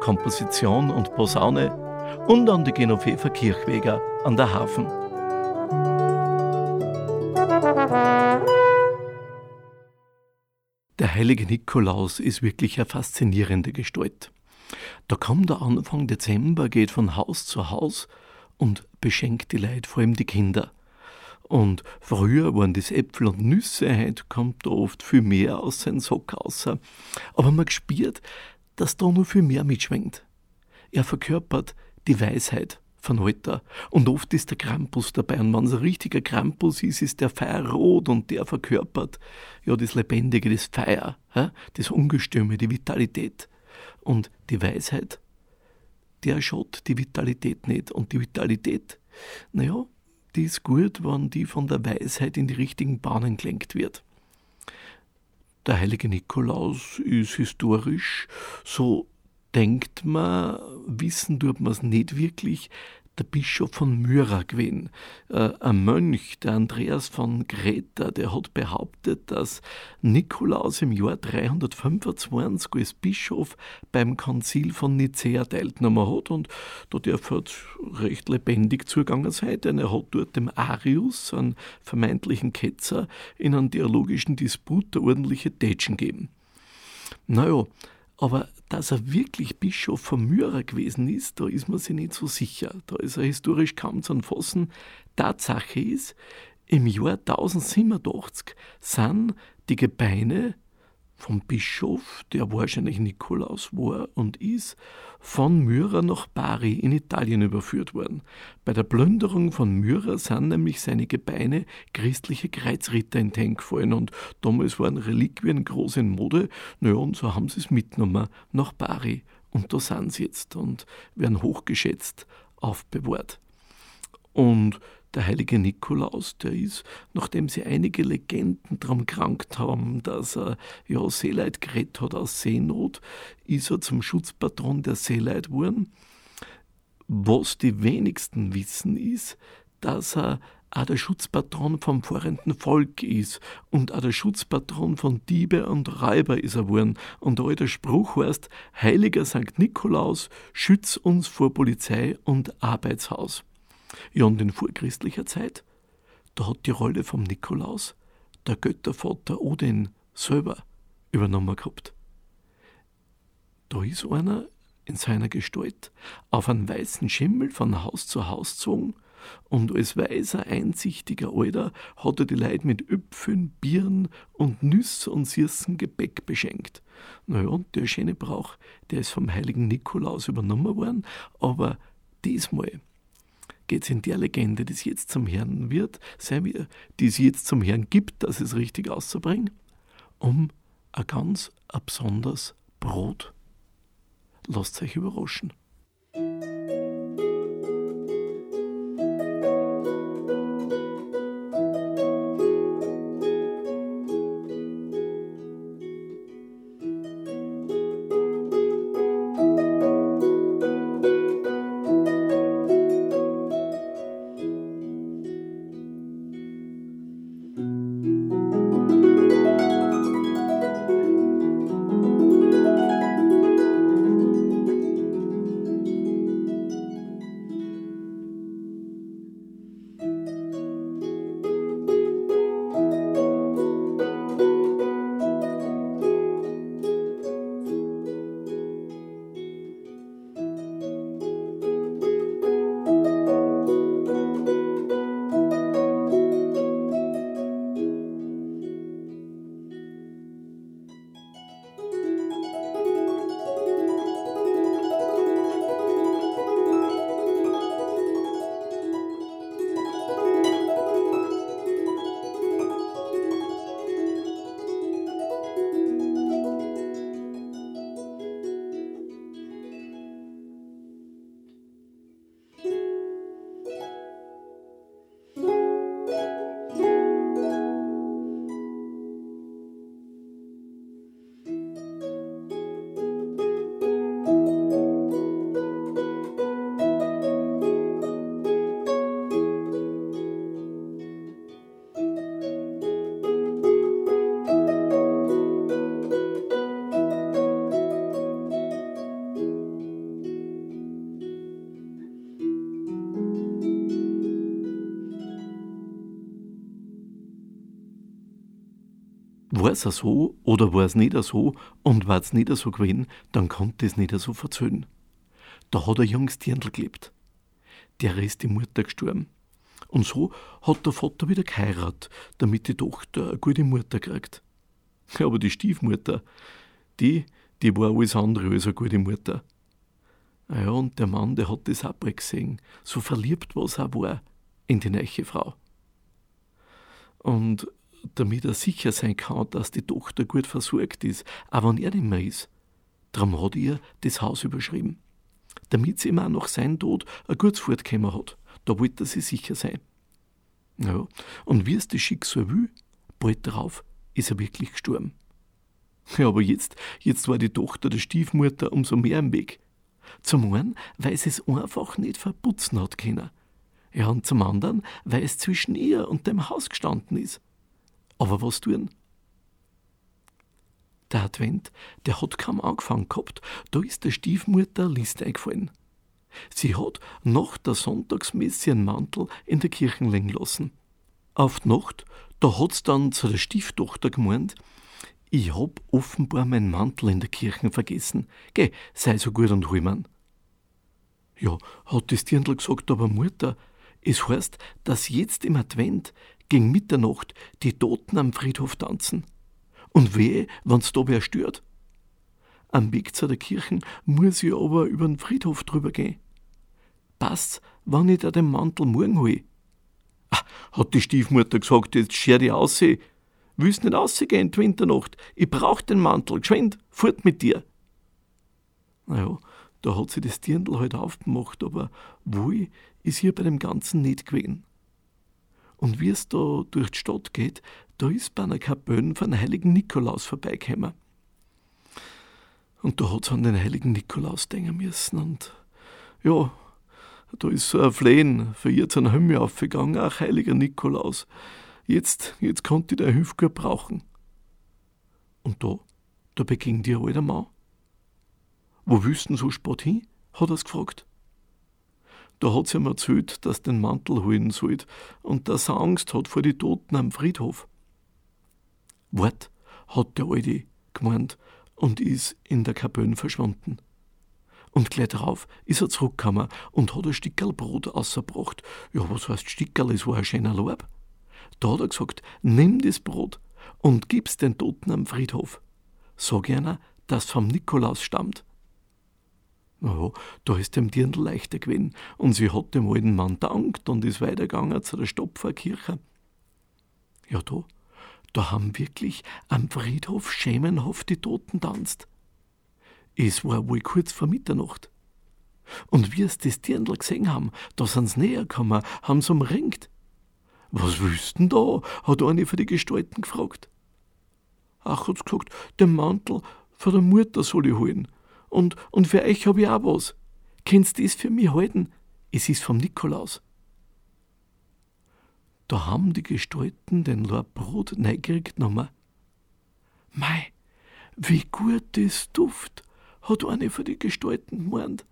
Komposition und Posaune und an die Genoveva Kirchweger an der Hafen. Der heilige Nikolaus ist wirklich eine faszinierende Gestalt. Da kommt der Anfang Dezember, geht von Haus zu Haus und beschenkt die Leute, vor allem die Kinder. Und früher waren das Äpfel und Nüsse, heute kommt da oft viel mehr aus seinem Sock raus. Aber man spürt, dass da noch viel mehr mitschwingt. Er verkörpert die Weisheit von heute. Und oft ist der Krampus dabei. Und wenn es ein richtiger Krampus ist, ist der Feierrot und der verkörpert ja das Lebendige, das Feier, das Ungestüme, die Vitalität. Und die Weisheit, der schaut die Vitalität nicht. Und die Vitalität, naja, die ist gut, wenn die von der Weisheit in die richtigen Bahnen gelenkt wird. Der heilige Nikolaus ist historisch, so denkt man, wissen tut man es nicht wirklich, der Bischof von Myra gewesen. Äh, ein Mönch, der Andreas von Greta, der hat behauptet, dass Nikolaus im Jahr 325 als Bischof beim Konzil von Nicea teilgenommen hat und da darf halt recht lebendig zugegangen sein, denn er hat dort dem Arius, einen vermeintlichen Ketzer, in einem theologischen Disput der ordentliche Tätschen gegeben. Naja, aber dass er wirklich Bischof von Myra gewesen ist, da ist man sich nicht so sicher. Da ist er historisch kaum zu fassen. Tatsache ist, im Jahr 1087 sind die Gebeine vom Bischof, der wahrscheinlich Nikolaus war und ist, von Myra nach Bari in Italien überführt worden. Bei der Plünderung von Myra sind nämlich seine Gebeine christliche Kreuzritter in den gefallen und damals waren Reliquien groß in Mode. Naja, und so haben sie es mitgenommen nach Bari. Und da sind sie jetzt und werden hochgeschätzt aufbewahrt. Und der heilige Nikolaus, der ist, nachdem sie einige Legenden darum krankt haben, dass er ja Seeleid gerettet hat aus Seenot, ist er zum Schutzpatron der Seeleid geworden. Was die wenigsten wissen, ist, dass er auch der Schutzpatron vom fahrenden Volk ist und auch der Schutzpatron von Diebe und Räuber ist er geworden. Und da der Spruch heißt, Heiliger St. Nikolaus, schütz uns vor Polizei und Arbeitshaus. Ja, und in vorchristlicher Zeit, da hat die Rolle vom Nikolaus der Göttervater Odin selber übernommen gehabt. Da ist einer in seiner Gestalt auf einen weißen Schimmel von Haus zu Haus gezogen und als weiser, einsichtiger Alter hat er die Leute mit Öpfeln, Bieren und Nüsse und süßen Gebäck beschenkt. Naja, und der schöne Brauch, der ist vom heiligen Nikolaus übernommen worden, aber diesmal geht es in der Legende, die es jetzt zum Herrn wird, wir, die es jetzt zum Herrn gibt, dass es richtig auszubringen, um ein ganz besonderes Brot. Lasst euch überraschen. Es so oder war es nicht so und war es nicht so gewesen, dann konnte es nicht so verzöhnen. Da hat ein junges Dirndl gelebt. Der ist die Mutter gestorben. Und so hat der Vater wieder geheiratet, damit die Tochter eine gute Mutter kriegt. Aber die Stiefmutter, die, die war alles andere als eine gute Mutter. Ja, und der Mann, der hat das auch gesehen, so verliebt was er war in die neue Frau. Und damit er sicher sein kann, dass die Tochter gut versorgt ist, auch wenn er nicht mehr ist, darum hat er das Haus überschrieben. Damit sie ihm auch nach seinem Tod ein gutes Fortkommen hat. Da wollte er sich sicher sein. Ja, und wie es das Schicksal will, bald darauf ist er wirklich gestorben. Ja, aber jetzt, jetzt war die Tochter der Stiefmutter umso mehr im Weg. Zum einen, weil sie es einfach nicht verputzen hat können. Ja, und zum anderen, weil es zwischen ihr und dem Haus gestanden ist. Aber was tun? Der Advent, der hat kaum angefangen gehabt, da ist der Stiefmutter Liste eingefallen. Sie hat nach der Sonntagsmesse einen Mantel in der Kirche legen lassen. Auf die Nacht, da hat's dann zu der Stieftochter gemeint, ich hab offenbar meinen Mantel in der Kirche vergessen. Geh, sei so gut und hol man. Ja, hat das Dirndl gesagt, aber Mutter, es heißt, dass jetzt im Advent gegen Mitternacht die Toten am Friedhof tanzen. Und wehe, wenn's da wer stört. Am Weg zu der Kirche muss ich aber über den Friedhof drüber gehen. Passt's, wann ich da den Mantel morgen hol? Ah, hat die Stiefmutter gesagt, jetzt scher dich aus. Willst nicht rausgehen die Winternacht? Ich brauch den Mantel, geschwind, fort mit dir. Naja, da hat sie das Dirndl halt aufgemacht, aber wohl ist hier bei dem Ganzen nicht gewesen. Und wie es da durch die Stadt geht, da ist bei einer Kapelle von heiligen Nikolaus vorbeigekommen. Und da hat sie an den heiligen Nikolaus denken müssen. Und ja, da ist so ein Flehen für ihr zum Himmel aufgegangen, ach heiliger Nikolaus. Jetzt, jetzt konnte ich deine Hilfe gut brauchen. Und da, da beging die alte Mann. Wo wüssten so spät hin? hat er's gefragt. Da hat sie ihm erzählt, dass den Mantel holen sollt und dass er Angst hat vor die Toten am Friedhof. Wart, hat der Alte gemeint und ist in der Kapelle verschwunden. Und gleich darauf ist er zurückgekommen und hat ein Stickerl Brot ausgebracht. Ja, was heißt Stickerl? Es war ein schöner Lob. Da hat er gesagt, nimm das Brot und gib's den Toten am Friedhof. Sag einer, dass vom Nikolaus stammt. Ja, da ist dem Dirndl leichter gewesen und sie hat dem alten Mann dankt und ist weitergegangen zu der Stopferkirche. Ja, da, da haben wirklich am Friedhof schemenhaft die Toten tanzt. Es war wohl kurz vor Mitternacht. Und wie es das Dirndl gesehen haben, da sind sie näher gekommen, haben sie umringt. Was wüssten da? hat eine von die Gestalten gefragt. Ach, hat's gesagt, den Mantel von der Mutter soll ich holen. Und, und für euch hab ich auch was. Kennst das für mich halten? Es ist vom Nikolaus. Da haben die Gestalten den Lord Brot neugierig genommen. Mei, wie gut das duft, hat eine von die Gestalten gemeint.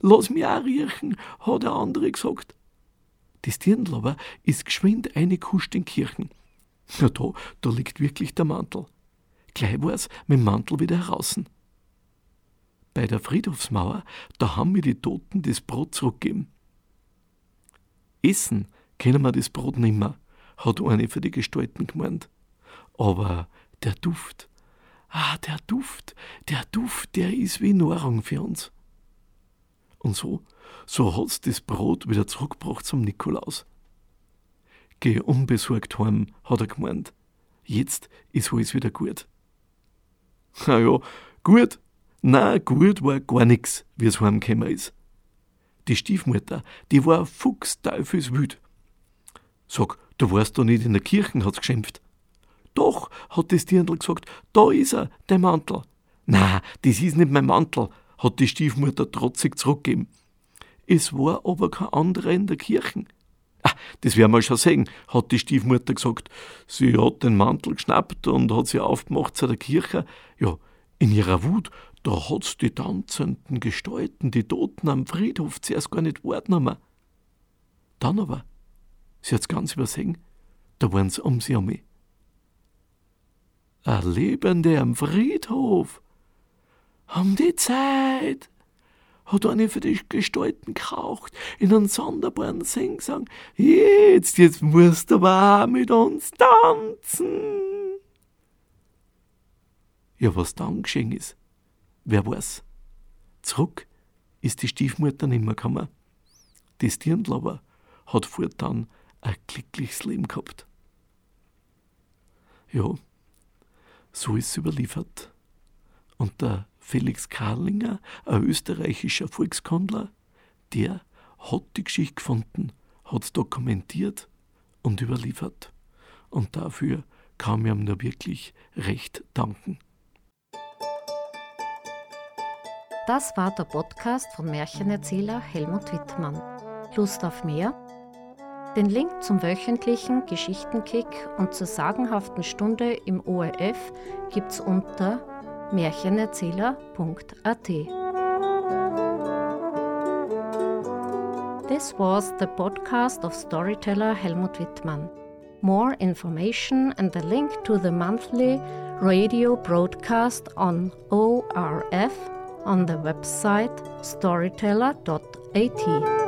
Lass mich auch riechen, hat der andere gesagt. Das Dirndl aber ist geschwind eine Kuscht in Kirchen. Na da, da liegt wirklich der Mantel. Gleich war's dem Mantel wieder heraus. Bei der Friedhofsmauer, da haben mir die Toten das Brot zurückgegeben. Essen können wir das Brot nimmer, hat eine für die Gestalten gemeint. Aber der Duft, ah, der Duft, der Duft, der ist wie Nahrung für uns. Und so, so hat's das Brot wieder zurückgebracht zum Nikolaus. Geh unbesorgt heim, hat er gemeint. Jetzt ist alles wieder gut. Na ja, gut, na, gut war gar nix, wie es heimgekommen ist. Die Stiefmutter, die war fuchsteufelswüt. Sag, du warst doch nicht in der Kirche, hat's geschimpft. Doch, hat das Dirndl gesagt, da ist er, der Mantel. Na, das ist nicht mein Mantel, hat die Stiefmutter trotzig zurückgegeben. Es war aber kein anderer in der Kirche. Ah, das werden wir schon sehen, hat die Stiefmutter gesagt. Sie hat den Mantel geschnappt und hat sie aufgemacht zu der Kirche. Ja, in ihrer Wut da hat's die tanzenden Gestalten, die Toten am Friedhof zuerst gar nicht wahrgenommen. Dann aber, sie hat's ganz übersehen, da waren sie um sie um mich. Ein Lebende am Friedhof. Haben die Zeit? Hat eine für die Gestalten geraucht, in einem sonderbaren Singsang. Jetzt, jetzt musst du aber auch mit uns tanzen. Ja, was dann geschehen ist, wer weiß. Zurück ist die Stiefmutter nimmer gekommen. Das Dirndl aber hat fortan ein glückliches Leben gehabt. Ja, so ist es überliefert. Und der Felix Karlinger, ein österreichischer Volkskundler, der hat die Geschichte gefunden, hat es dokumentiert und überliefert. Und dafür kann ich ihm nur wirklich recht danken. Das war der Podcast von Märchenerzähler Helmut Wittmann. Lust auf mehr? Den Link zum wöchentlichen Geschichtenkick und zur sagenhaften Stunde im ORF gibt's unter märchenerzähler.at. This was the podcast of storyteller Helmut Wittmann. More information and the link to the monthly radio broadcast on ORF on the website storyteller.at.